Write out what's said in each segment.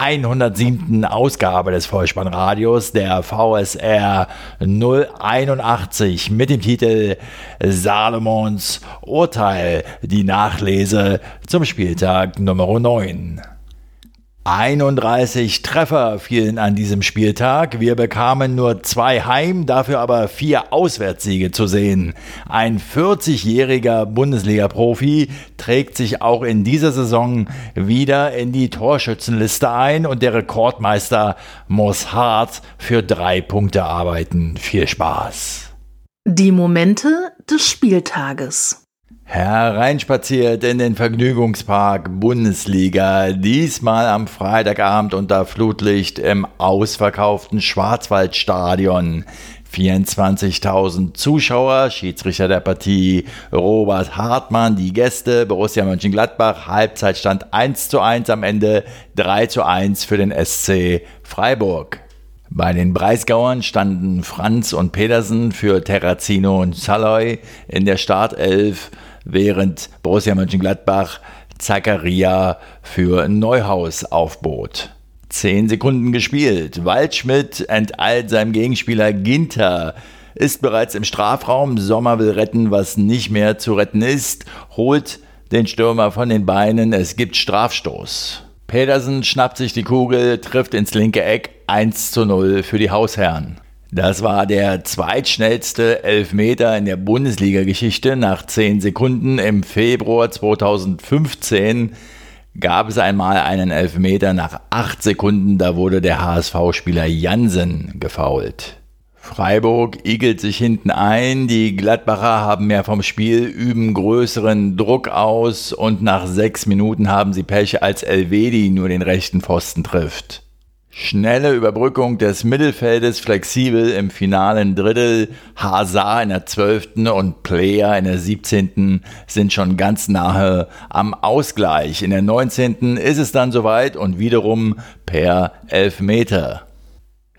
107. Ausgabe des Vollspannradios, der VSR 081 mit dem Titel Salomons Urteil, die Nachlese zum Spieltag Nummer 9. 31 Treffer fielen an diesem Spieltag. Wir bekamen nur zwei Heim, dafür aber vier Auswärtssiege zu sehen. Ein 40-jähriger Bundesliga-Profi trägt sich auch in dieser Saison wieder in die Torschützenliste ein und der Rekordmeister muss hart für drei Punkte arbeiten. Viel Spaß. Die Momente des Spieltages hereinspaziert in den Vergnügungspark Bundesliga, diesmal am Freitagabend unter Flutlicht im ausverkauften Schwarzwaldstadion. 24.000 Zuschauer, Schiedsrichter der Partie Robert Hartmann, die Gäste Borussia Mönchengladbach, Halbzeitstand 1 zu 1 am Ende 3 zu 1 für den SC Freiburg. Bei den Breisgauern standen Franz und Pedersen für Terrazino und Saloy in der Startelf während Borussia Mönchengladbach Zakaria für Neuhaus aufbot. Zehn Sekunden gespielt. Waldschmidt enteilt seinem Gegenspieler Ginter, ist bereits im Strafraum. Sommer will retten, was nicht mehr zu retten ist, holt den Stürmer von den Beinen. Es gibt Strafstoß. Pedersen schnappt sich die Kugel, trifft ins linke Eck 1 zu 0 für die Hausherren. Das war der zweitschnellste Elfmeter in der Bundesliga-Geschichte. Nach 10 Sekunden im Februar 2015 gab es einmal einen Elfmeter nach 8 Sekunden. Da wurde der HSV-Spieler Jansen gefault. Freiburg igelt sich hinten ein, die Gladbacher haben mehr vom Spiel, üben größeren Druck aus und nach sechs Minuten haben sie Pech, als Elvedi nur den rechten Pfosten trifft. Schnelle Überbrückung des Mittelfeldes, flexibel im finalen Drittel. Hazard in der 12. und Player in der 17. sind schon ganz nahe am Ausgleich. In der 19. ist es dann soweit und wiederum per Elfmeter.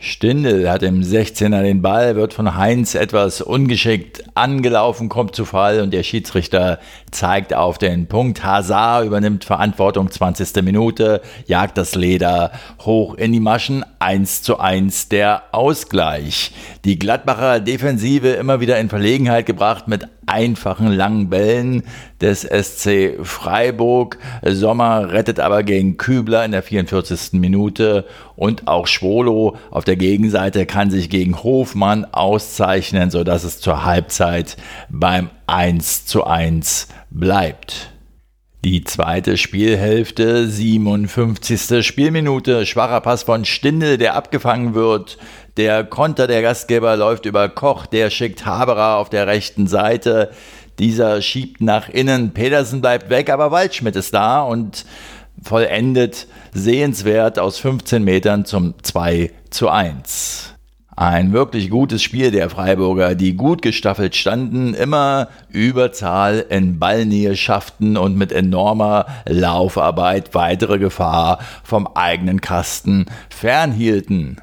Stindel hat im 16er den Ball, wird von Heinz etwas ungeschickt angelaufen, kommt zu Fall und der Schiedsrichter zeigt auf den Punkt. Hazard übernimmt Verantwortung, 20. Minute, jagt das Leder hoch in die Maschen, 1 zu 1 der Ausgleich. Die Gladbacher Defensive immer wieder in Verlegenheit gebracht mit einfachen langen Bällen des SC Freiburg. Sommer rettet aber gegen Kübler in der 44. Minute und auch Schwolo auf der Gegenseite kann sich gegen Hofmann auszeichnen, sodass es zur Halbzeit beim 1 zu 1 bleibt. Die zweite Spielhälfte, 57. Spielminute, schwacher Pass von Stindel, der abgefangen wird. Der Konter der Gastgeber läuft über Koch, der schickt Haberer auf der rechten Seite. Dieser schiebt nach innen, Pedersen bleibt weg, aber Waldschmidt ist da und vollendet sehenswert aus 15 Metern zum 2 zu 1. Ein wirklich gutes Spiel der Freiburger, die gut gestaffelt standen, immer Überzahl in Ballnähe schafften und mit enormer Laufarbeit weitere Gefahr vom eigenen Kasten fernhielten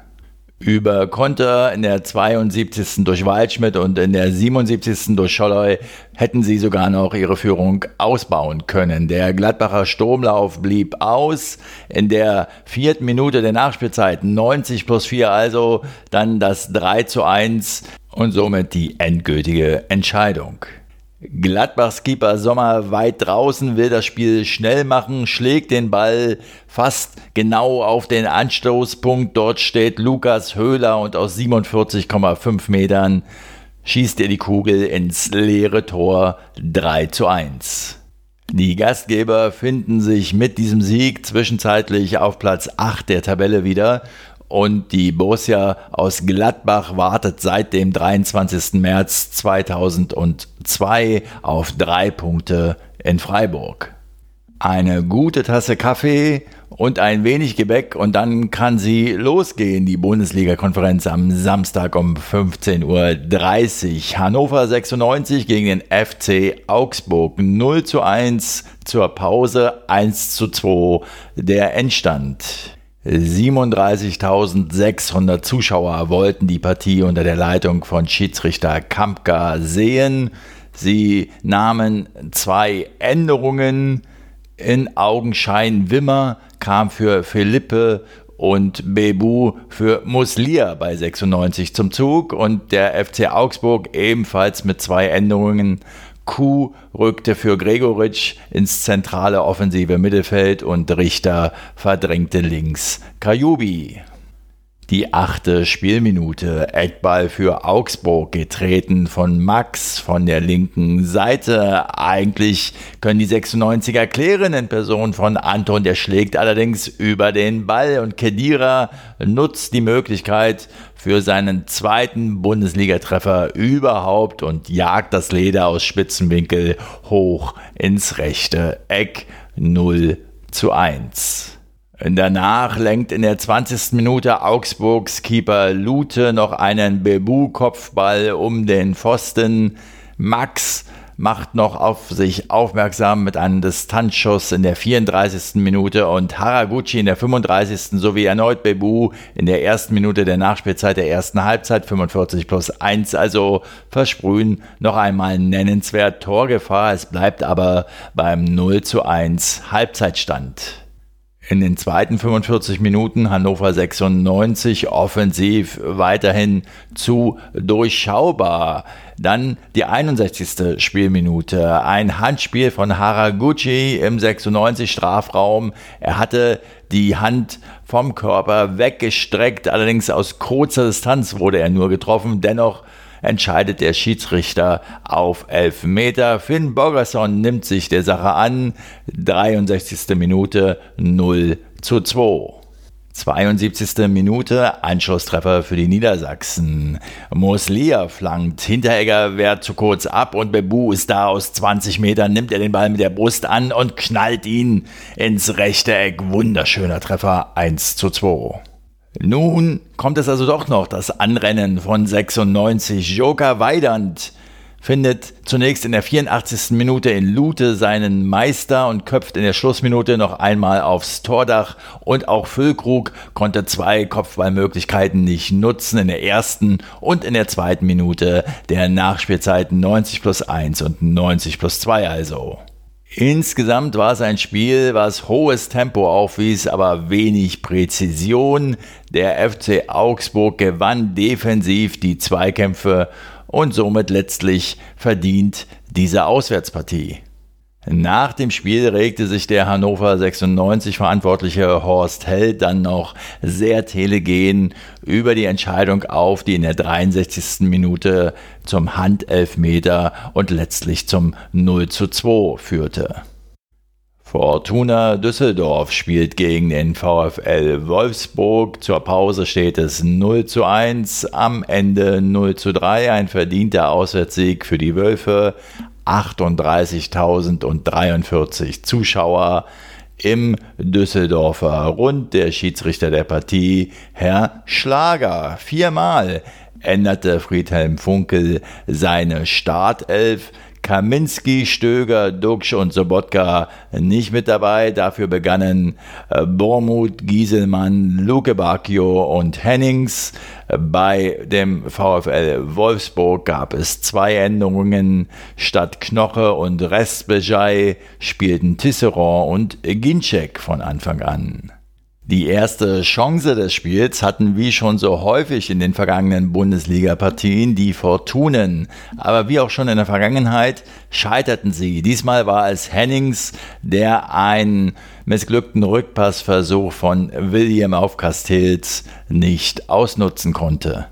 über Konter in der 72. durch Waldschmidt und in der 77. durch Scholloy hätten sie sogar noch ihre Führung ausbauen können. Der Gladbacher Sturmlauf blieb aus. In der vierten Minute der Nachspielzeit 90 plus 4 also dann das 3 zu 1 und somit die endgültige Entscheidung. Gladbachs Keeper Sommer weit draußen, will das Spiel schnell machen, schlägt den Ball fast genau auf den Anstoßpunkt. Dort steht Lukas Höhler und aus 47,5 Metern schießt er die Kugel ins leere Tor 3 zu 1. Die Gastgeber finden sich mit diesem Sieg zwischenzeitlich auf Platz 8 der Tabelle wieder und die Borussia aus Gladbach wartet seit dem 23. März 2002 auf drei Punkte in Freiburg. eine gute Tasse Kaffee und ein wenig Gebäck und dann kann sie losgehen, die Bundesliga-Konferenz am Samstag um 15.30 Uhr. Hannover 96 gegen den FC Augsburg 0 zu 1 zur Pause 1 zu 2 der Endstand. 37.600 Zuschauer wollten die Partie unter der Leitung von Schiedsrichter Kampka sehen. Sie nahmen zwei Änderungen in Augenschein Wimmer kam für Philippe und Bebu für Muslia bei 96 zum Zug und der FC Augsburg ebenfalls mit zwei Änderungen. Kuh rückte für Gregoritsch ins zentrale offensive Mittelfeld und Richter verdrängte links Kajubi. Die achte Spielminute. Eckball für Augsburg getreten von Max von der linken Seite. Eigentlich können die 96er klären in Person von Anton. Der schlägt allerdings über den Ball und Kedira nutzt die Möglichkeit für seinen zweiten Bundesligatreffer überhaupt und jagt das Leder aus Spitzenwinkel hoch ins rechte Eck 0 zu 1. Danach lenkt in der 20. Minute Augsburgs Keeper Lute noch einen Bebu-Kopfball um den Pfosten. Max macht noch auf sich aufmerksam mit einem Distanzschuss in der 34. Minute und Haraguchi in der 35. sowie erneut Bebu in der ersten Minute der Nachspielzeit der ersten Halbzeit 45 plus 1. Also versprühen noch einmal nennenswert Torgefahr. Es bleibt aber beim 0 zu 1 Halbzeitstand. In den zweiten 45 Minuten Hannover 96 offensiv weiterhin zu durchschaubar. Dann die 61. Spielminute. Ein Handspiel von Haraguchi im 96 Strafraum. Er hatte die Hand vom Körper weggestreckt, allerdings aus kurzer Distanz wurde er nur getroffen. Dennoch entscheidet der Schiedsrichter auf 11 Meter. Finn Borgerson nimmt sich der Sache an. 63. Minute 0 zu 2. 72. Minute, Anschlusstreffer für die Niedersachsen. Muslia flankt, Hinteregger wehrt zu kurz ab und Bebu ist da aus 20 Metern, nimmt er den Ball mit der Brust an und knallt ihn ins rechte Eck. Wunderschöner Treffer, 1 zu 2. Nun kommt es also doch noch, das Anrennen von 96. Joker Weidand findet zunächst in der 84. Minute in Lute seinen Meister und köpft in der Schlussminute noch einmal aufs Tordach und auch Füllkrug konnte zwei Kopfballmöglichkeiten nicht nutzen in der ersten und in der zweiten Minute der Nachspielzeiten 90 plus 1 und 90 plus 2 also. Insgesamt war es ein Spiel, was hohes Tempo aufwies, aber wenig Präzision. Der FC Augsburg gewann defensiv die Zweikämpfe und somit letztlich verdient diese Auswärtspartie. Nach dem Spiel regte sich der Hannover 96 Verantwortliche Horst Held dann noch sehr telegen über die Entscheidung auf, die in der 63. Minute zum Handelfmeter und letztlich zum 0 zu 2 führte. Fortuna Düsseldorf spielt gegen den VfL Wolfsburg. Zur Pause steht es 0 zu 1, am Ende 0 zu 3. Ein verdienter Auswärtssieg für die Wölfe. 38.043 Zuschauer im Düsseldorfer Rund. Der Schiedsrichter der Partie, Herr Schlager. Viermal änderte Friedhelm Funkel seine Startelf. Kaminski, Stöger, Duxch und Sobotka nicht mit dabei. Dafür begannen äh, Bormuth, Gieselmann, Luke Bacchio und Hennings. Bei dem VfL Wolfsburg gab es zwei Änderungen. Statt Knoche und Restbejai spielten Tisserand und Ginczek von Anfang an. Die erste Chance des Spiels hatten wie schon so häufig in den vergangenen Bundesliga-Partien die Fortunen. Aber wie auch schon in der Vergangenheit scheiterten sie. Diesmal war es Hennings, der einen missglückten Rückpassversuch von William auf Castells nicht ausnutzen konnte.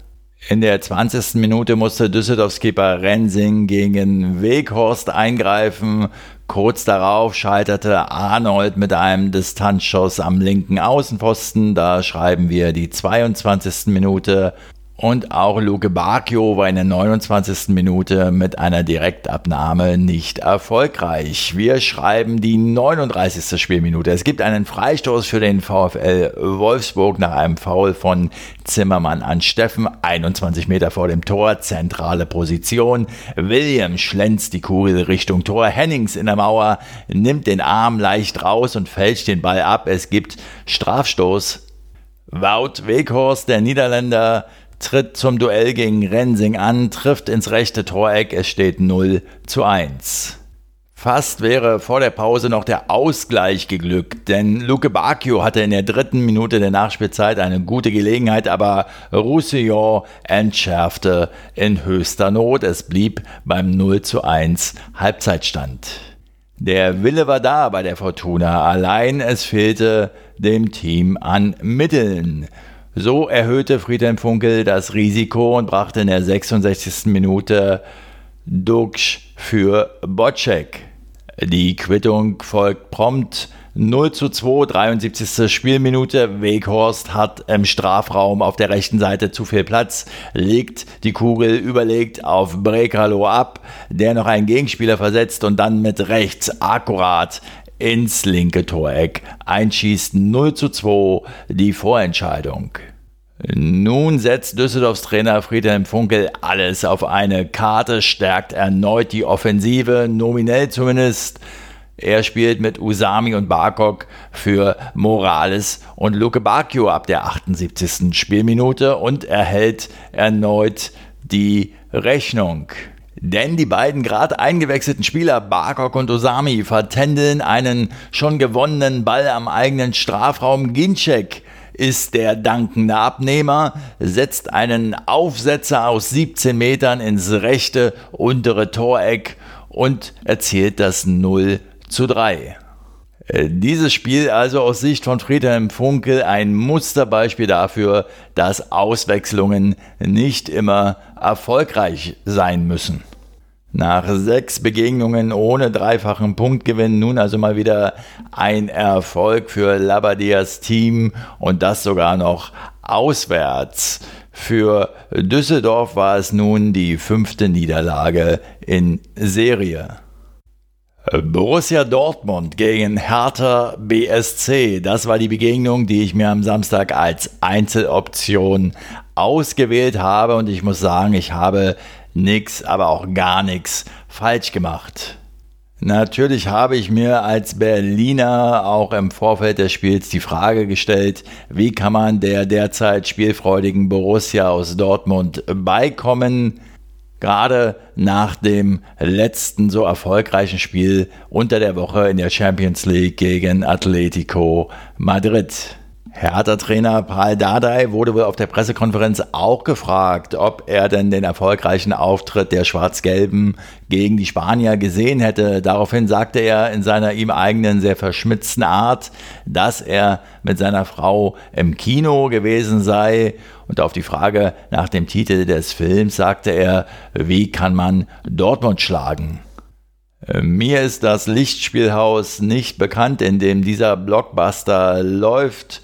In der 20. Minute musste Düsseldorfs Keeper Rensing gegen Weghorst eingreifen. Kurz darauf scheiterte Arnold mit einem Distanzschuss am linken Außenpfosten. Da schreiben wir die 22. Minute. Und auch Luke Bacchio war in der 29. Minute mit einer Direktabnahme nicht erfolgreich. Wir schreiben die 39. Spielminute. Es gibt einen Freistoß für den VfL Wolfsburg nach einem Foul von Zimmermann an Steffen. 21 Meter vor dem Tor, zentrale Position. William schlänzt die Kugel Richtung Tor. Hennings in der Mauer nimmt den Arm leicht raus und fälscht den Ball ab. Es gibt Strafstoß. Wout Weghorst, der Niederländer, tritt zum Duell gegen Rensing an, trifft ins rechte Toreck, es steht 0 zu 1. Fast wäre vor der Pause noch der Ausgleich geglückt, denn Luke Bacchio hatte in der dritten Minute der Nachspielzeit eine gute Gelegenheit, aber Roussillon entschärfte in höchster Not. Es blieb beim 0 zu 1 Halbzeitstand. Der Wille war da bei der Fortuna, allein es fehlte dem Team an Mitteln. So erhöhte Friedhelm Funkel das Risiko und brachte in der 66. Minute Duksch für Bocek. Die Quittung folgt prompt 0 zu 2, 73. Spielminute. Weghorst hat im Strafraum auf der rechten Seite zu viel Platz, legt die Kugel überlegt auf Brekalo ab, der noch einen Gegenspieler versetzt und dann mit rechts akkurat ins linke Toreck einschießt 0 zu 2 die Vorentscheidung. Nun setzt Düsseldorfs Trainer Friedhelm Funkel alles auf eine Karte, stärkt erneut die Offensive, nominell zumindest. Er spielt mit Usami und Barkok für Morales und Luke Bacchio ab der 78. Spielminute und erhält erneut die Rechnung. Denn die beiden gerade eingewechselten Spieler Barkok und Osami vertändeln einen schon gewonnenen Ball am eigenen Strafraum. Ginczek ist der dankende Abnehmer, setzt einen Aufsetzer aus 17 Metern ins rechte untere Toreck und erzielt das 0 zu 3. Äh, dieses Spiel also aus Sicht von Friedhelm Funkel ein Musterbeispiel dafür, dass Auswechslungen nicht immer erfolgreich sein müssen. Nach sechs Begegnungen ohne dreifachen Punktgewinn nun also mal wieder ein Erfolg für Labadias Team und das sogar noch auswärts. Für Düsseldorf war es nun die fünfte Niederlage in Serie. Borussia Dortmund gegen Hertha BSC. Das war die Begegnung, die ich mir am Samstag als Einzeloption ausgewählt habe. Und ich muss sagen, ich habe nichts, aber auch gar nichts falsch gemacht. Natürlich habe ich mir als Berliner auch im Vorfeld des Spiels die Frage gestellt, wie kann man der derzeit spielfreudigen Borussia aus Dortmund beikommen? Gerade nach dem letzten so erfolgreichen Spiel unter der Woche in der Champions League gegen Atletico Madrid. Hertha-Trainer Paul Dardai wurde wohl auf der Pressekonferenz auch gefragt, ob er denn den erfolgreichen Auftritt der Schwarz-Gelben gegen die Spanier gesehen hätte. Daraufhin sagte er in seiner ihm eigenen sehr verschmitzten Art, dass er mit seiner Frau im Kino gewesen sei. Und auf die Frage nach dem Titel des Films sagte er, wie kann man Dortmund schlagen? Mir ist das Lichtspielhaus nicht bekannt, in dem dieser Blockbuster läuft.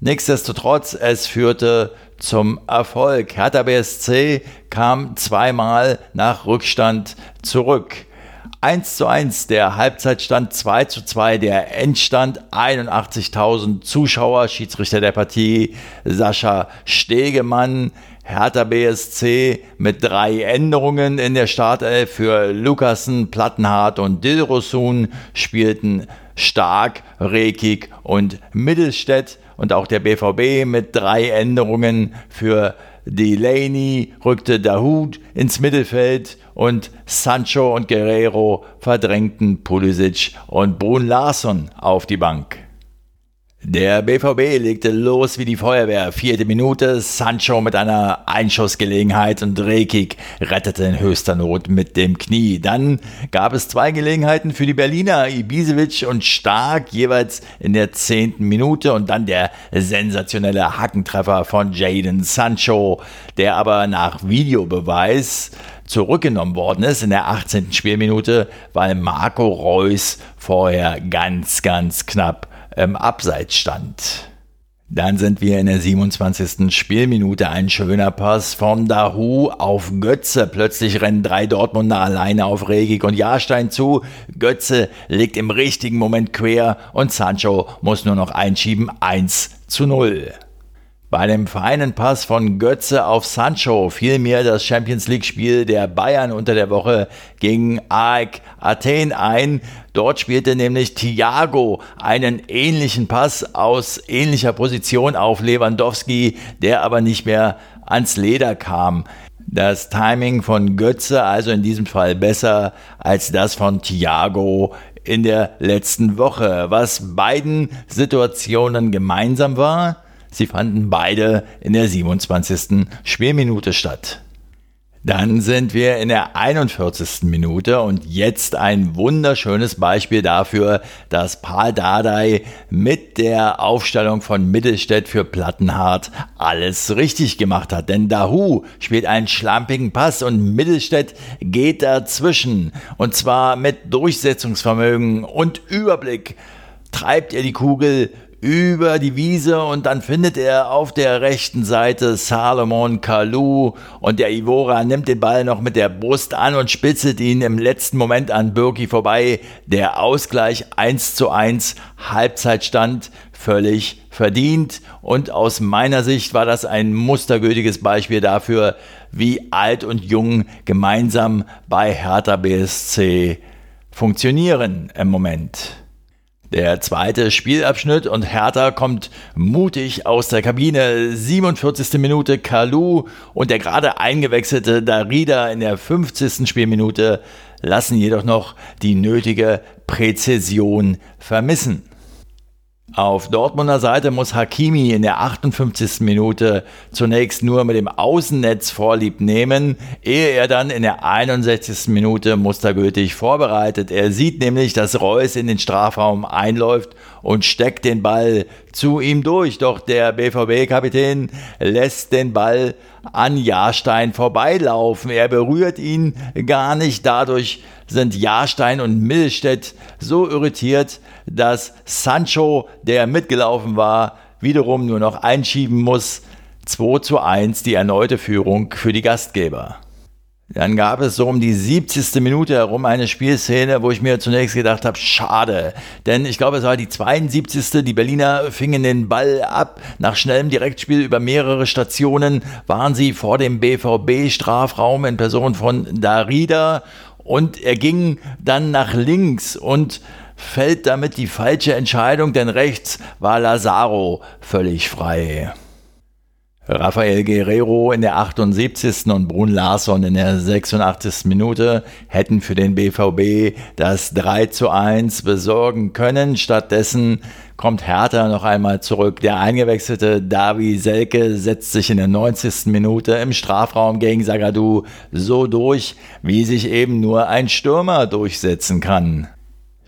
Nichtsdestotrotz, es führte zum Erfolg. Hertha BSC kam zweimal nach Rückstand zurück. 1 zu 1 der Halbzeitstand, 2 zu 2 der Endstand, 81.000 Zuschauer, Schiedsrichter der Partie Sascha Stegemann, Hertha BSC mit drei Änderungen in der Startelf für Lukassen, Plattenhardt und Dilrosun spielten stark, Rekik und Mittelstädt. Und auch der BVB mit drei Änderungen für Delaney rückte Dahoud ins Mittelfeld und Sancho und Guerrero verdrängten Pulisic und Brun Larsson auf die Bank. Der BVB legte los wie die Feuerwehr. Vierte Minute, Sancho mit einer Einschussgelegenheit und Rekik rettete in höchster Not mit dem Knie. Dann gab es zwei Gelegenheiten für die Berliner, Ibisevic und Stark, jeweils in der zehnten Minute und dann der sensationelle Hackentreffer von Jaden Sancho, der aber nach Videobeweis zurückgenommen worden ist in der 18. Spielminute, weil Marco Reus vorher ganz, ganz knapp im Abseits stand. Dann sind wir in der 27. Spielminute. Ein schöner Pass von Dahu auf Götze. Plötzlich rennen drei Dortmunder alleine auf Regik und Jahrstein zu. Götze legt im richtigen Moment quer und Sancho muss nur noch einschieben. 1 zu 0. Bei dem feinen Pass von Götze auf Sancho fiel mir das Champions League-Spiel der Bayern unter der Woche gegen AEK Athen ein. Dort spielte nämlich Thiago einen ähnlichen Pass aus ähnlicher Position auf Lewandowski, der aber nicht mehr ans Leder kam. Das Timing von Götze also in diesem Fall besser als das von Thiago in der letzten Woche. Was beiden Situationen gemeinsam war, Sie fanden beide in der 27. Spielminute statt. Dann sind wir in der 41. Minute und jetzt ein wunderschönes Beispiel dafür, dass Paul Dardai mit der Aufstellung von Mittelstädt für Plattenhardt alles richtig gemacht hat. Denn Dahu spielt einen schlampigen Pass und Mittelstädt geht dazwischen. Und zwar mit Durchsetzungsvermögen und Überblick treibt er die Kugel über die Wiese und dann findet er auf der rechten Seite Salomon Kalou und der Ivora nimmt den Ball noch mit der Brust an und spitzelt ihn im letzten Moment an Birki vorbei. Der Ausgleich 1 zu 1, Halbzeitstand völlig verdient und aus meiner Sicht war das ein mustergültiges Beispiel dafür, wie alt und jung gemeinsam bei Hertha BSC funktionieren im Moment. Der zweite Spielabschnitt und Hertha kommt mutig aus der Kabine. 47. Minute Kalu und der gerade eingewechselte Darida in der 50. Spielminute lassen jedoch noch die nötige Präzision vermissen. Auf Dortmunder Seite muss Hakimi in der 58. Minute zunächst nur mit dem Außennetz Vorlieb nehmen, ehe er dann in der 61. Minute mustergültig vorbereitet. Er sieht nämlich, dass Reus in den Strafraum einläuft und steckt den Ball zu ihm durch. Doch der BVB-Kapitän lässt den Ball an Jahrstein vorbeilaufen. Er berührt ihn gar nicht. Dadurch sind Jahrstein und Milstedt so irritiert, dass Sancho, der mitgelaufen war, wiederum nur noch einschieben muss. 2 zu 1 die erneute Führung für die Gastgeber. Dann gab es so um die 70. Minute herum eine Spielszene, wo ich mir zunächst gedacht habe, schade. Denn ich glaube, es war die 72. Die Berliner fingen den Ball ab. Nach schnellem Direktspiel über mehrere Stationen waren sie vor dem BVB-Strafraum in Person von Darida. Und er ging dann nach links und fällt damit die falsche Entscheidung, denn rechts war Lazaro völlig frei. Rafael Guerrero in der 78. und Brun Larsson in der 86. Minute hätten für den BVB das 3 zu 1 besorgen können. Stattdessen kommt Hertha noch einmal zurück. Der eingewechselte Davi Selke setzt sich in der 90. Minute im Strafraum gegen Sagadu so durch, wie sich eben nur ein Stürmer durchsetzen kann.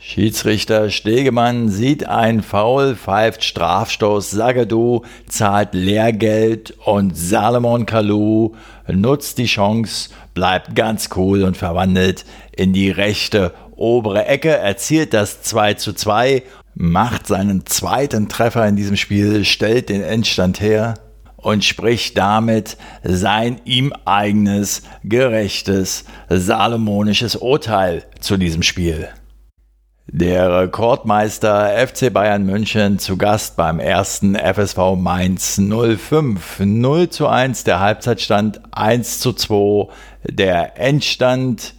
Schiedsrichter Stegemann sieht ein Foul, pfeift Strafstoß, Sagadu zahlt Lehrgeld und Salomon Kalou nutzt die Chance, bleibt ganz cool und verwandelt in die rechte obere Ecke, erzielt das 2 zu 2, macht seinen zweiten Treffer in diesem Spiel, stellt den Endstand her und spricht damit sein ihm eigenes, gerechtes, salomonisches Urteil zu diesem Spiel. Der Rekordmeister FC Bayern München zu Gast beim ersten FSV Mainz 05. 0 zu 1 der Halbzeitstand, 1 zu 2 der Endstand.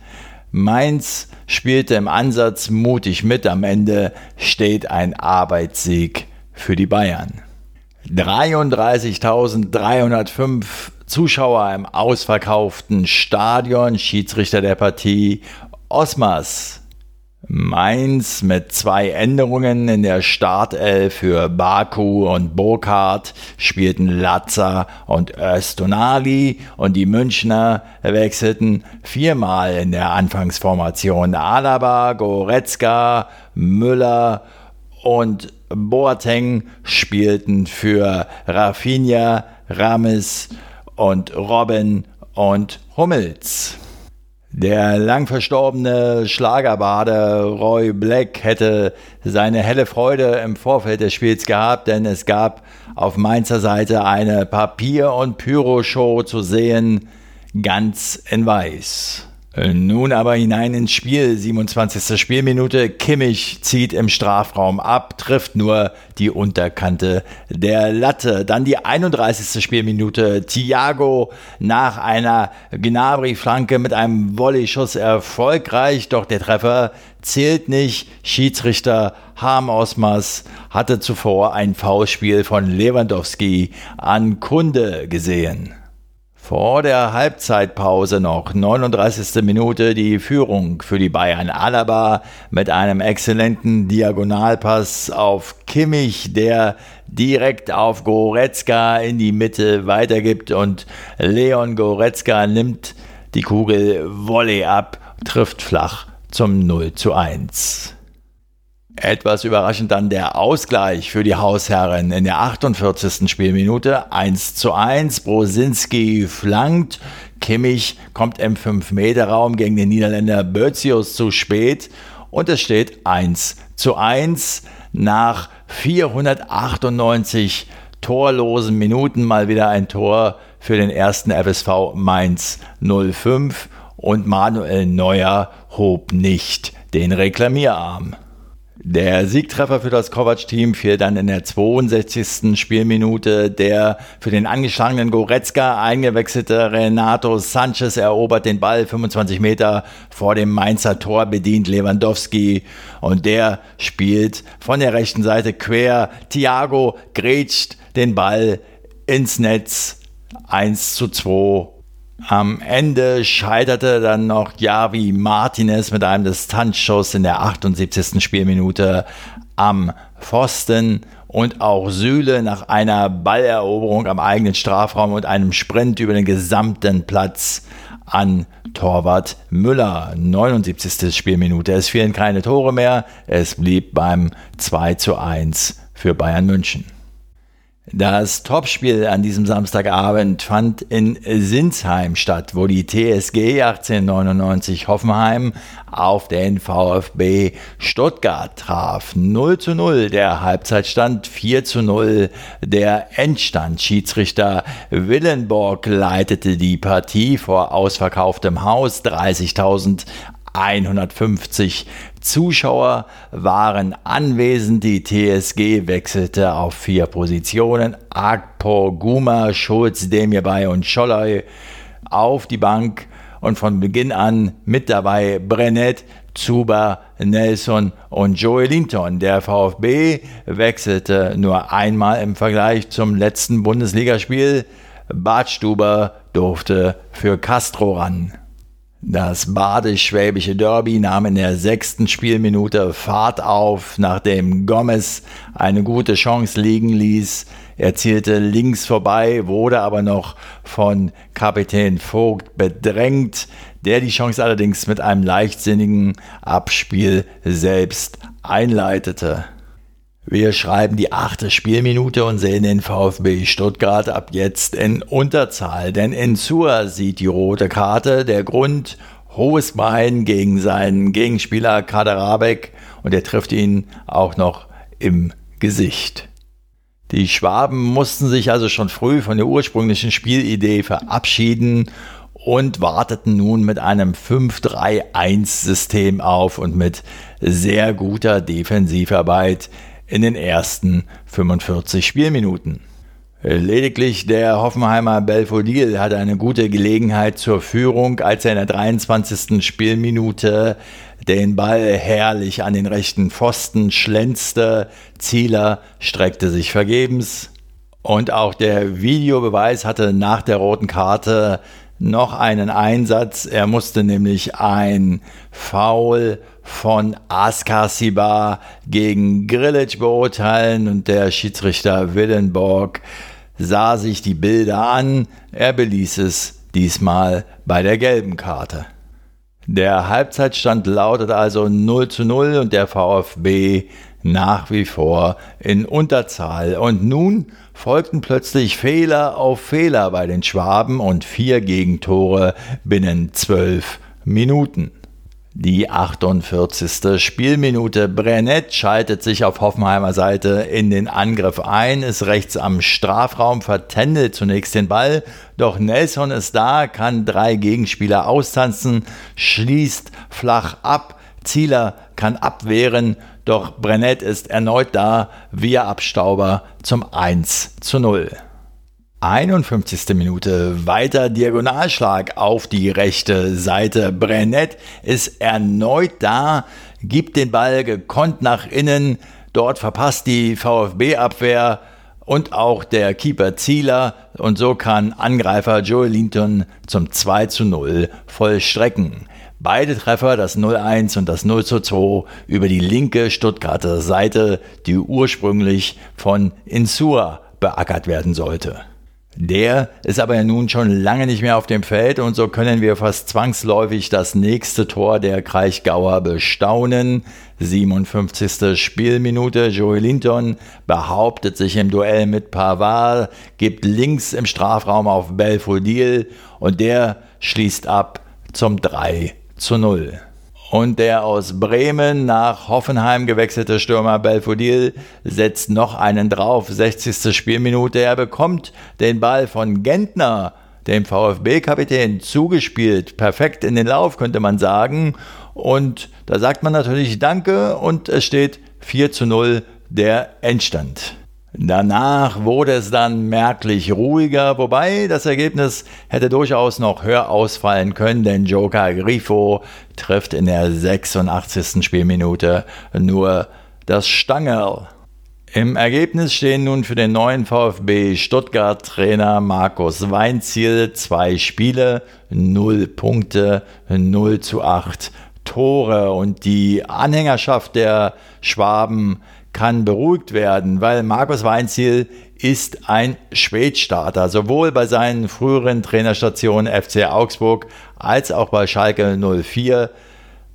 Mainz spielte im Ansatz mutig mit. Am Ende steht ein Arbeitssieg für die Bayern. 33.305 Zuschauer im ausverkauften Stadion. Schiedsrichter der Partie Osmas Mainz mit zwei Änderungen in der Startelf für Baku und Burkhardt spielten Latza und Östonali und die Münchner wechselten viermal in der Anfangsformation. Alaba, Goretzka, Müller und Boateng spielten für Rafinha, Rames und Robin und Hummels. Der lang verstorbene Schlagerbade Roy Black hätte seine helle Freude im Vorfeld des Spiels gehabt, denn es gab auf Mainzer Seite eine Papier- und Pyro-Show zu sehen, ganz in weiß. Nun aber hinein ins Spiel. 27. Spielminute. Kimmich zieht im Strafraum ab, trifft nur die Unterkante der Latte. Dann die 31. Spielminute. Thiago nach einer Gnabry-Flanke mit einem Volleyschuss erfolgreich, doch der Treffer zählt nicht. Schiedsrichter Harm Osmas hatte zuvor ein Foulspiel von Lewandowski an Kunde gesehen. Vor der Halbzeitpause noch 39. Minute die Führung für die Bayern. Alaba mit einem exzellenten Diagonalpass auf Kimmich, der direkt auf Goretzka in die Mitte weitergibt und Leon Goretzka nimmt die Kugel Volley ab, trifft flach zum 0 zu 1. Etwas überraschend dann der Ausgleich für die Hausherren in der 48. Spielminute 1 zu 1. Brosinski flankt. Kimmich kommt im 5-Meter-Raum gegen den Niederländer Bözius zu spät und es steht 1 zu 1 nach 498 torlosen Minuten mal wieder ein Tor für den ersten FSV Mainz 05 und Manuel Neuer hob nicht den Reklamierarm. Der Siegtreffer für das Kovac-Team fiel dann in der 62. Spielminute. Der für den angeschlagenen Goretzka eingewechselte Renato Sanchez erobert den Ball 25 Meter vor dem Mainzer Tor, bedient Lewandowski und der spielt von der rechten Seite quer. Thiago grätscht den Ball ins Netz 1 zu 2 am Ende scheiterte dann noch Javi Martinez mit einem Distanzschuss in der 78. Spielminute am Pfosten und auch Süle nach einer Balleroberung am eigenen Strafraum und einem Sprint über den gesamten Platz an Torwart Müller. 79. Spielminute. Es fehlen keine Tore mehr. Es blieb beim 2 zu 1 für Bayern München. Das Topspiel an diesem Samstagabend fand in Sinsheim statt, wo die TSG 1899 Hoffenheim auf den VfB Stuttgart traf. 0 zu 0 der Halbzeitstand, 4 zu 0 der Endstand. Schiedsrichter Willenborg leitete die Partie vor ausverkauftem Haus. 30.000 150 Zuschauer waren anwesend. Die TSG wechselte auf vier Positionen. Agpo, Guma, Schulz, Demirbay und Scholloy auf die Bank und von Beginn an mit dabei Brennett, Zuba, Nelson und Joey Linton. Der VfB wechselte nur einmal im Vergleich zum letzten Bundesligaspiel. Bartstuber durfte für Castro ran. Das badisch-schwäbische Derby nahm in der sechsten Spielminute Fahrt auf, nachdem Gomez eine gute Chance liegen ließ. Er zielte links vorbei, wurde aber noch von Kapitän Vogt bedrängt, der die Chance allerdings mit einem leichtsinnigen Abspiel selbst einleitete. Wir schreiben die achte Spielminute und sehen den VfB Stuttgart ab jetzt in Unterzahl, denn Ensua sieht die rote Karte. Der Grund hohes Bein gegen seinen Gegenspieler Kaderabek und er trifft ihn auch noch im Gesicht. Die Schwaben mussten sich also schon früh von der ursprünglichen Spielidee verabschieden und warteten nun mit einem 5-3-1-System auf und mit sehr guter Defensivarbeit in den ersten 45 Spielminuten. Lediglich der Hoffenheimer Belfodil hatte eine gute Gelegenheit zur Führung, als er in der 23. Spielminute den Ball herrlich an den rechten Pfosten schlänzte. Zieler streckte sich vergebens. Und auch der Videobeweis hatte nach der roten Karte noch einen Einsatz. Er musste nämlich ein Foul von Askar gegen Grilic beurteilen und der Schiedsrichter Willenborg sah sich die Bilder an. Er beließ es diesmal bei der gelben Karte. Der Halbzeitstand lautet also 0 zu 0 und der VfB nach wie vor in Unterzahl. Und nun folgten plötzlich Fehler auf Fehler bei den Schwaben und vier Gegentore binnen zwölf Minuten. Die 48. Spielminute. Brennett schaltet sich auf Hoffenheimer Seite in den Angriff ein, ist rechts am Strafraum, vertändelt zunächst den Ball, doch Nelson ist da, kann drei Gegenspieler austanzen, schließt flach ab, Zieler kann abwehren, doch Brennett ist erneut da, via Abstauber zum 1 zu 0. 51. Minute, weiter Diagonalschlag auf die rechte Seite. Brennett ist erneut da, gibt den Ball gekonnt nach innen. Dort verpasst die VfB-Abwehr und auch der Keeper Zieler. Und so kann Angreifer Joel Linton zum 2 zu 0 vollstrecken. Beide Treffer, das 0-1 und das 0-2, über die linke Stuttgarter Seite, die ursprünglich von Insua beackert werden sollte. Der ist aber ja nun schon lange nicht mehr auf dem Feld und so können wir fast zwangsläufig das nächste Tor der Kraichgauer bestaunen. 57. Spielminute. Joey Linton behauptet sich im Duell mit Pavard, gibt links im Strafraum auf Belfodil und der schließt ab zum 3 zu 0. Und der aus Bremen nach Hoffenheim gewechselte Stürmer Belfodil setzt noch einen drauf. 60. Spielminute. Er bekommt den Ball von Gentner, dem VfB-Kapitän, zugespielt. Perfekt in den Lauf, könnte man sagen. Und da sagt man natürlich Danke und es steht 4 zu 0 der Endstand. Danach wurde es dann merklich ruhiger, wobei das Ergebnis hätte durchaus noch höher ausfallen können, denn Joker Grifo trifft in der 86. Spielminute nur das Stangel. Im Ergebnis stehen nun für den neuen VfB Stuttgart-Trainer Markus Weinziel zwei Spiele, 0 Punkte, 0 zu 8 Tore und die Anhängerschaft der Schwaben kann beruhigt werden, weil Markus Weinziel ist ein Spätstarter, sowohl bei seinen früheren Trainerstationen FC Augsburg als auch bei Schalke 04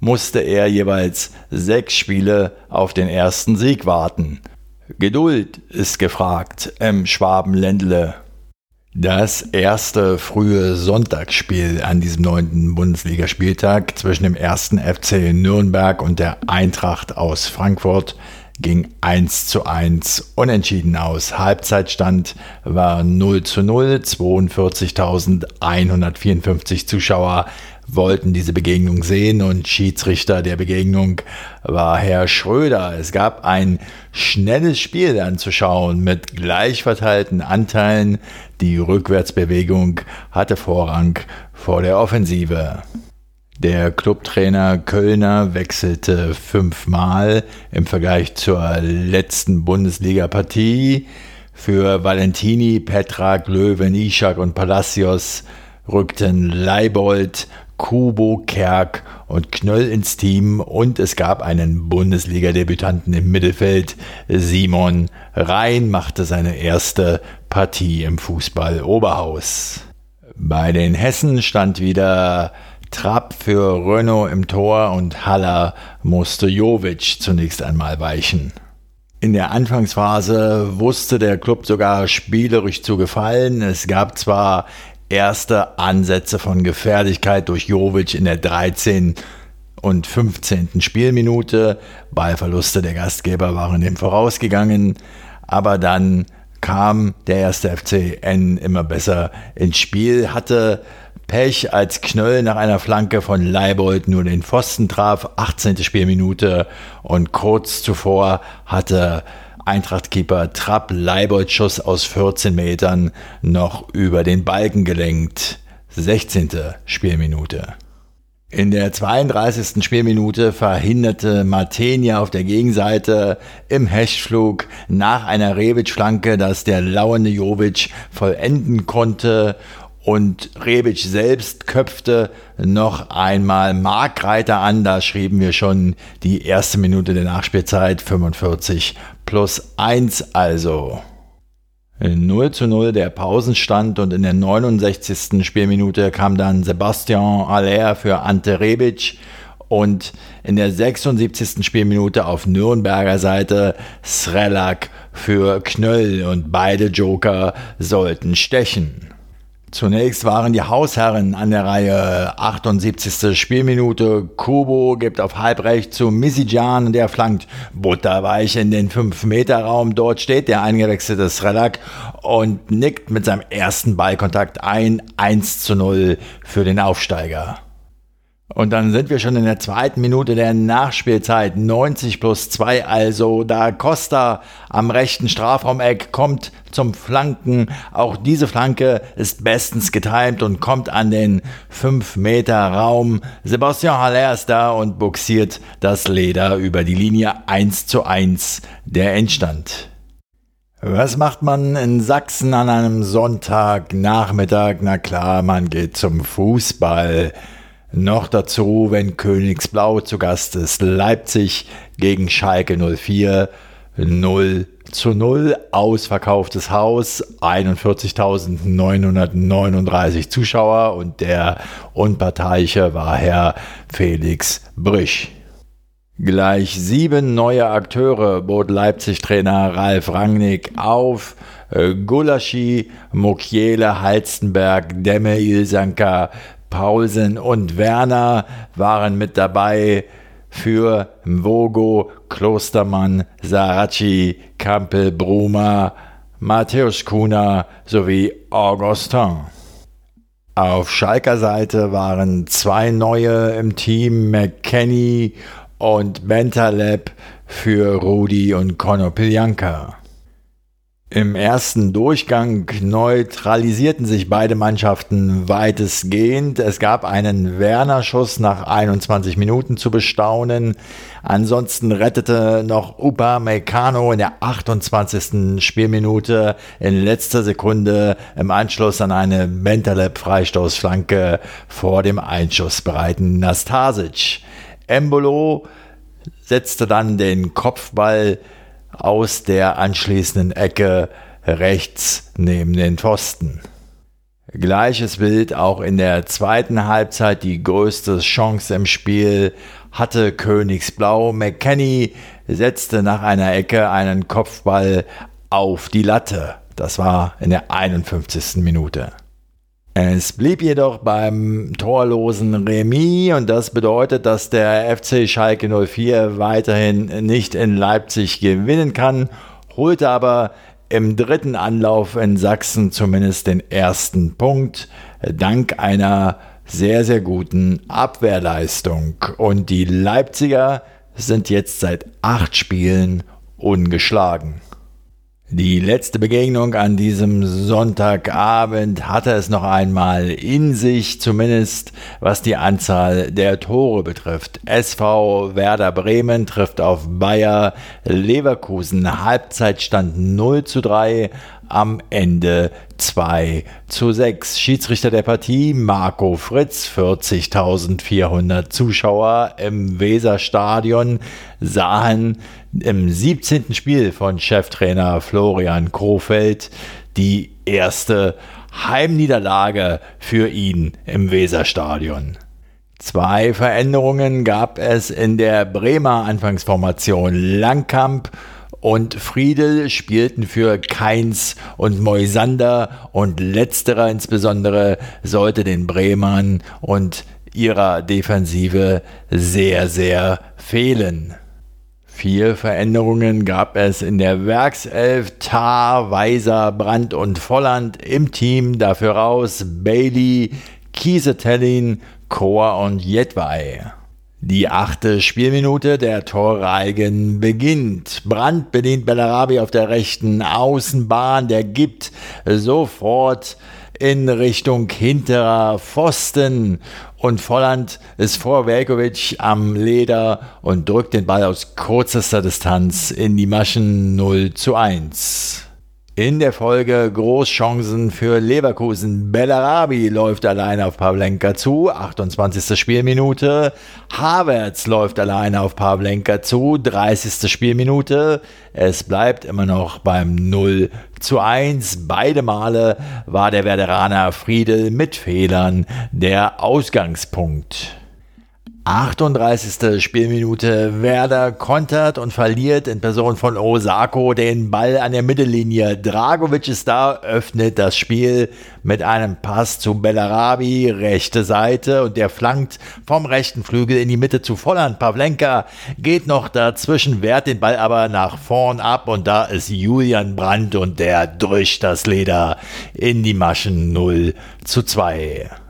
musste er jeweils sechs Spiele auf den ersten Sieg warten. Geduld ist gefragt im Schwabenländle. Das erste frühe Sonntagsspiel an diesem neunten Bundesligaspieltag zwischen dem ersten FC Nürnberg und der Eintracht aus Frankfurt ging 1 zu 1 unentschieden aus. Halbzeitstand war 0 zu 0. 42.154 Zuschauer wollten diese Begegnung sehen und Schiedsrichter der Begegnung war Herr Schröder. Es gab ein schnelles Spiel anzuschauen mit gleich verteilten Anteilen. Die Rückwärtsbewegung hatte Vorrang vor der Offensive. Der Clubtrainer Kölner wechselte fünfmal im Vergleich zur letzten Bundesliga-Partie. Für Valentini, Petrak, Löwen, Ishak und Palacios rückten Leibold, Kubo, Kerk und Knöll ins Team und es gab einen Bundesliga-Debütanten im Mittelfeld. Simon Rhein machte seine erste Partie im Fußball-Oberhaus. Bei den Hessen stand wieder Trapp für Renault im Tor und Haller musste Jovic zunächst einmal weichen. In der Anfangsphase wusste der Club sogar spielerisch zu gefallen. Es gab zwar erste Ansätze von Gefährlichkeit durch Jovic in der 13. und 15. Spielminute. Ballverluste der Gastgeber waren dem vorausgegangen, aber dann kam der erste FCN immer besser ins Spiel, hatte Pech, als Knöll nach einer Flanke von Leibold nur den Pfosten traf, 18. Spielminute und kurz zuvor hatte Eintrachtkeeper Trapp Leibold Schuss aus 14 Metern noch über den Balken gelenkt. 16. Spielminute. In der 32. Spielminute verhinderte Martenia auf der Gegenseite im Hechtflug nach einer Rebic-Flanke, dass der lauernde Jovic vollenden konnte und Rebic selbst köpfte noch einmal Markreiter an. Da schrieben wir schon die erste Minute der Nachspielzeit 45 plus 1 also. 0 zu 0 der Pausenstand und in der 69. Spielminute kam dann Sebastian Aller für Ante Rebic und in der 76. Spielminute auf Nürnberger Seite Srelak für Knöll und beide Joker sollten stechen. Zunächst waren die Hausherren an der Reihe. 78. Spielminute. Kubo gibt auf halbrecht zu Misijan, der flankt butterweich in den 5-Meter-Raum. Dort steht der eingewechselte Srelak und nickt mit seinem ersten Ballkontakt ein 1 zu 0 für den Aufsteiger. Und dann sind wir schon in der zweiten Minute der Nachspielzeit. 90 plus 2 also. Da Costa am rechten Strafraumeck kommt zum Flanken. Auch diese Flanke ist bestens getimt und kommt an den 5 Meter Raum. Sebastian Haller ist da und buxiert das Leder über die Linie 1 zu 1 der Endstand. Was macht man in Sachsen an einem Sonntagnachmittag? Na klar, man geht zum Fußball. Noch dazu, wenn Königsblau zu Gast ist. Leipzig gegen Schalke 04. 0 zu 0. Ausverkauftes Haus. 41.939 Zuschauer. Und der Unparteiische war Herr Felix Brüch. Gleich sieben neue Akteure bot Leipzig-Trainer Ralf Rangnick auf. Gulaschi, Mokiele, Halstenberg, Demme, Ilsanka, Paulsen und Werner waren mit dabei für Mvogo, Klostermann, Saracchi, Kampel, Bruma, Matthäus Kuna sowie Augustin. Auf Schalker Seite waren zwei neue im Team, McKenny und Bentaleb für Rudi und Konopiljanka. Im ersten Durchgang neutralisierten sich beide Mannschaften weitestgehend. Es gab einen Werner-Schuss nach 21 Minuten zu bestaunen. Ansonsten rettete noch Upa Meccano in der 28. Spielminute in letzter Sekunde im Anschluss an eine Bentaleb-Freistoßflanke vor dem einschussbereiten Nastasic. Embolo setzte dann den Kopfball aus der anschließenden Ecke rechts neben den Pfosten. Gleiches Bild auch in der zweiten Halbzeit. Die größte Chance im Spiel hatte Königsblau. McKenny setzte nach einer Ecke einen Kopfball auf die Latte. Das war in der 51. Minute. Es blieb jedoch beim torlosen Remis und das bedeutet, dass der FC Schalke 04 weiterhin nicht in Leipzig gewinnen kann, holte aber im dritten Anlauf in Sachsen zumindest den ersten Punkt, dank einer sehr, sehr guten Abwehrleistung. Und die Leipziger sind jetzt seit acht Spielen ungeschlagen. Die letzte Begegnung an diesem Sonntagabend hatte es noch einmal in sich, zumindest was die Anzahl der Tore betrifft. SV Werder Bremen trifft auf Bayer Leverkusen. Halbzeitstand 0 zu 3 am Ende 2 zu 6. Schiedsrichter der Partie Marco Fritz, 40.400 Zuschauer im Weserstadion sahen im 17. Spiel von Cheftrainer Florian Krofeld die erste Heimniederlage für ihn im Weserstadion. Zwei Veränderungen gab es in der Bremer Anfangsformation. Langkamp und Friedel spielten für Keins und Moisander und letzterer insbesondere sollte den Bremern und ihrer Defensive sehr, sehr fehlen. Vier Veränderungen gab es in der Werkself Tar, Weiser, Brandt und Volland im Team. Dafür raus Bailey, Kiesetellin, Chor und Jedwai. Die achte Spielminute der Torreigen beginnt. Brandt bedient Bellarabi auf der rechten Außenbahn. Der gibt sofort in Richtung hinterer Pfosten. Und Volland ist vor Velkovic am Leder und drückt den Ball aus kürzester Distanz in die Maschen 0 zu 1. In der Folge Großchancen für Leverkusen. Bellarabi läuft alleine auf Pavlenka zu, 28. Spielminute. Havertz läuft alleine auf Pavlenka zu, 30. Spielminute. Es bleibt immer noch beim 0 zu 1. Beide Male war der Werderaner Friedel mit Fehlern der Ausgangspunkt. 38. Spielminute. Werder kontert und verliert in Person von Osako den Ball an der Mittellinie. Dragovic ist da, öffnet das Spiel mit einem Pass zu Bellarabi, rechte Seite und der flankt vom rechten Flügel in die Mitte zu Volland. Pavlenka geht noch dazwischen, wehrt den Ball aber nach vorn ab und da ist Julian Brandt und der drückt das Leder in die Maschen 0 zu 2.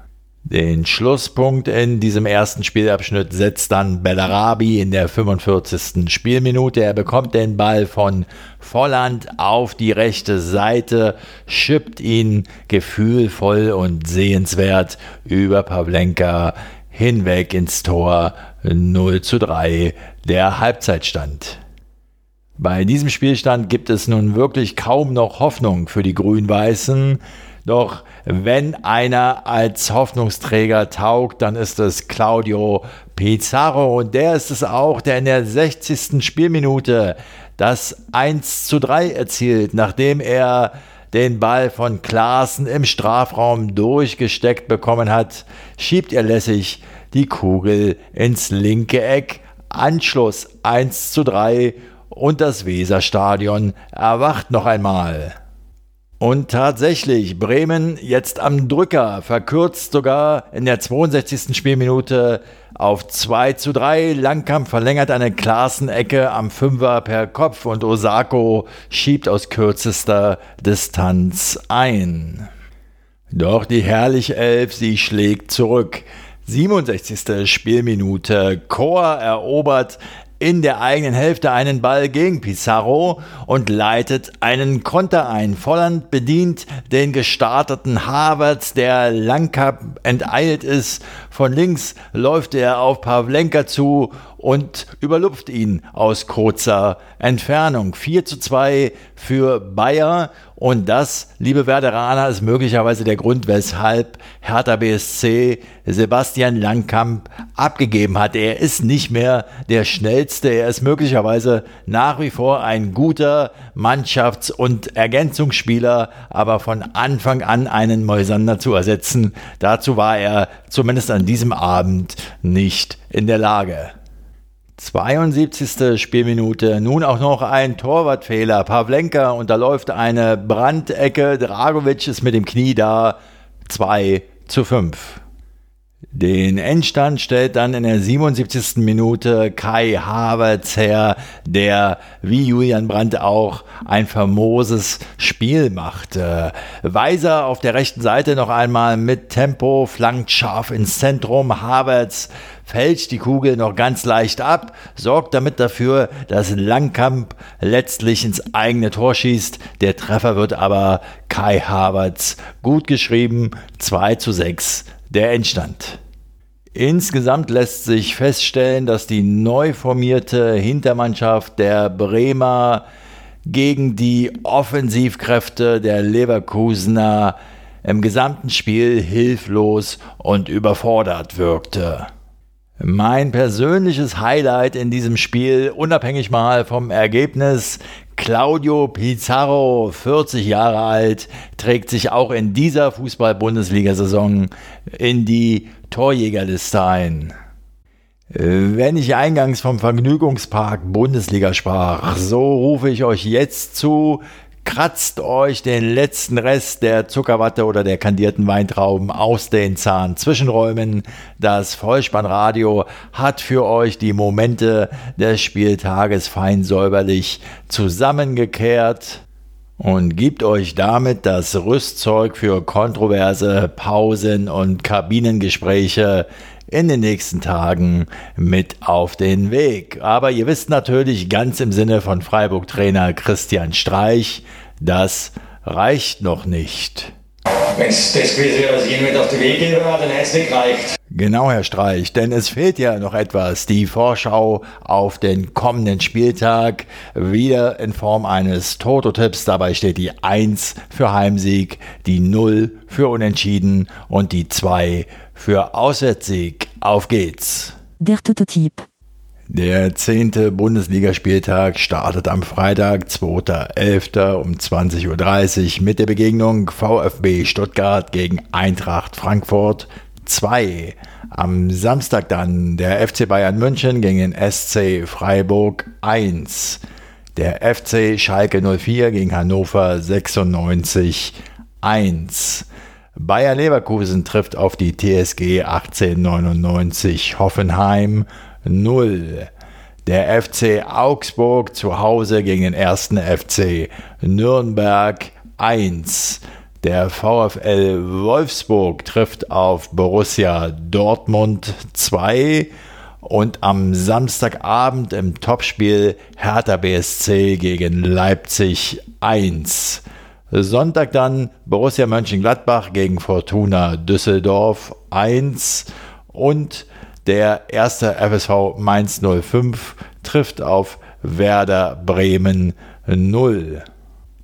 Den Schlusspunkt in diesem ersten Spielabschnitt setzt dann Bellarabi in der 45. Spielminute. Er bekommt den Ball von Volland auf die rechte Seite, schippt ihn gefühlvoll und sehenswert über Pavlenka hinweg ins Tor 0 zu 3 der Halbzeitstand. Bei diesem Spielstand gibt es nun wirklich kaum noch Hoffnung für die Grün-Weißen. Doch wenn einer als Hoffnungsträger taugt, dann ist es Claudio Pizarro und der ist es auch, der in der 60. Spielminute das 1 zu 3 erzielt, nachdem er den Ball von Klaassen im Strafraum durchgesteckt bekommen hat, schiebt er lässig die Kugel ins linke Eck. Anschluss 1 zu 3 und das Weserstadion erwacht noch einmal. Und tatsächlich, Bremen jetzt am Drücker, verkürzt sogar in der 62. Spielminute auf 2 zu 3. Langkamp verlängert eine Klassenecke am Fünfer per Kopf und Osako schiebt aus kürzester Distanz ein. Doch die herrliche Elf, sie schlägt zurück. 67. Spielminute. Chor erobert in der eigenen Hälfte einen Ball gegen Pizarro und leitet einen Konter ein. Volland bedient den gestarteten Havertz, der Langkap enteilt ist. Von links läuft er auf Pavlenka zu und überlupft ihn aus kurzer Entfernung. 4 zu 2 für Bayer und das, liebe Werderaner, ist möglicherweise der Grund, weshalb Hertha BSC Sebastian Langkamp abgegeben hat. Er ist nicht mehr der schnellste, er ist möglicherweise nach wie vor ein guter Mannschafts- und Ergänzungsspieler, aber von Anfang an einen Moisander zu ersetzen, dazu war er zumindest an diesem Abend nicht in der Lage. 72. Spielminute, nun auch noch ein Torwartfehler. Pavlenka unterläuft eine Brandecke. Dragovic ist mit dem Knie da. 2 zu 5. Den Endstand stellt dann in der 77. Minute Kai Havertz her, der wie Julian Brandt auch ein famoses Spiel machte. Weiser auf der rechten Seite noch einmal mit Tempo, flankt scharf ins Zentrum. Havertz fälscht die Kugel noch ganz leicht ab, sorgt damit dafür, dass Langkamp letztlich ins eigene Tor schießt. Der Treffer wird aber Kai Havertz gut geschrieben. 2 zu 6 der Endstand. Insgesamt lässt sich feststellen, dass die neu formierte Hintermannschaft der Bremer gegen die Offensivkräfte der Leverkusener im gesamten Spiel hilflos und überfordert wirkte. Mein persönliches Highlight in diesem Spiel, unabhängig mal vom Ergebnis, Claudio Pizarro, 40 Jahre alt, trägt sich auch in dieser Fußball-Bundesliga-Saison in die Torjägerliste ein. Wenn ich eingangs vom Vergnügungspark Bundesliga sprach, so rufe ich euch jetzt zu, kratzt euch den letzten Rest der Zuckerwatte oder der kandierten Weintrauben aus den Zahnzwischenräumen. Das Vollspannradio hat für euch die Momente des Spieltages fein säuberlich zusammengekehrt und gibt euch damit das Rüstzeug für kontroverse Pausen und Kabinengespräche in den nächsten Tagen mit auf den Weg. Aber ihr wisst natürlich ganz im Sinne von Freiburg-Trainer Christian Streich, das reicht noch nicht. Wenn es das gewesen wäre, dass ich ihn mit auf die Wege gebe, dann hätte es nicht gereicht. Genau, Herr Streich, denn es fehlt ja noch etwas. Die Vorschau auf den kommenden Spieltag, wieder in Form eines Toto-Tipps. Dabei steht die 1 für Heimsieg, die 0 für Unentschieden und die 2 für Auswärtssieg. Auf geht's. Der Toto-Tipp. Der zehnte Bundesligaspieltag startet am Freitag, 2.11. um 20.30 Uhr mit der Begegnung VfB Stuttgart gegen Eintracht Frankfurt 2. Am Samstag dann der FC Bayern München gegen den SC Freiburg 1. Der FC Schalke 04 gegen Hannover 96 1. Bayer Leverkusen trifft auf die TSG 1899 Hoffenheim 0. Der FC Augsburg zu Hause gegen den ersten FC Nürnberg 1. Der VfL Wolfsburg trifft auf Borussia Dortmund 2 und am Samstagabend im Topspiel Hertha BSC gegen Leipzig 1. Sonntag dann Borussia Mönchengladbach gegen Fortuna Düsseldorf 1 und der erste FSV Mainz 05 trifft auf Werder Bremen 0.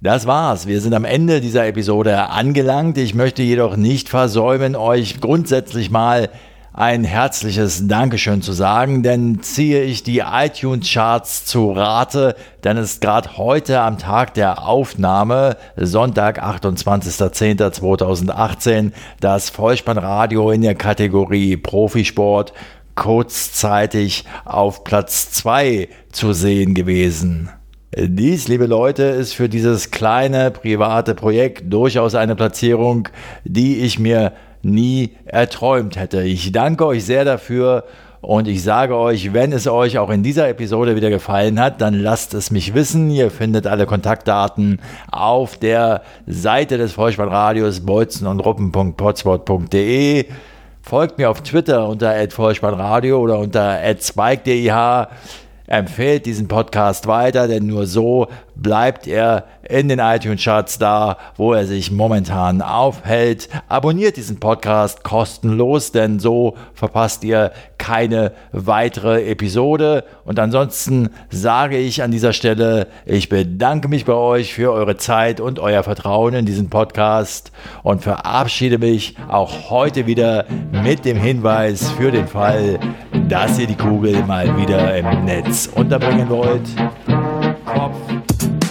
Das war's. Wir sind am Ende dieser Episode angelangt. Ich möchte jedoch nicht versäumen, euch grundsätzlich mal ein herzliches Dankeschön zu sagen, denn ziehe ich die iTunes-Charts zu Rate, dann ist gerade heute am Tag der Aufnahme, Sonntag, 28.10.2018, das Vollspannradio in der Kategorie Profisport kurzzeitig auf Platz 2 zu sehen gewesen. Dies, liebe Leute, ist für dieses kleine private Projekt durchaus eine Platzierung, die ich mir nie erträumt hätte. Ich danke euch sehr dafür und ich sage euch, wenn es euch auch in dieser Episode wieder gefallen hat, dann lasst es mich wissen. Ihr findet alle Kontaktdaten auf der Seite des Vollspannradios bolzen und ruppen.potspot.de. Folgt mir auf Twitter unter @vollspannradio oder unter @spike.dih. Empfehlt diesen Podcast weiter, denn nur so bleibt er in den iTunes-Charts da, wo er sich momentan aufhält. Abonniert diesen Podcast kostenlos, denn so verpasst ihr keine weitere Episode. Und ansonsten sage ich an dieser Stelle, ich bedanke mich bei euch für eure Zeit und euer Vertrauen in diesen Podcast und verabschiede mich auch heute wieder mit dem Hinweis für den Fall, dass ihr die Kugel mal wieder im Netz unterbringen wollt. Kopf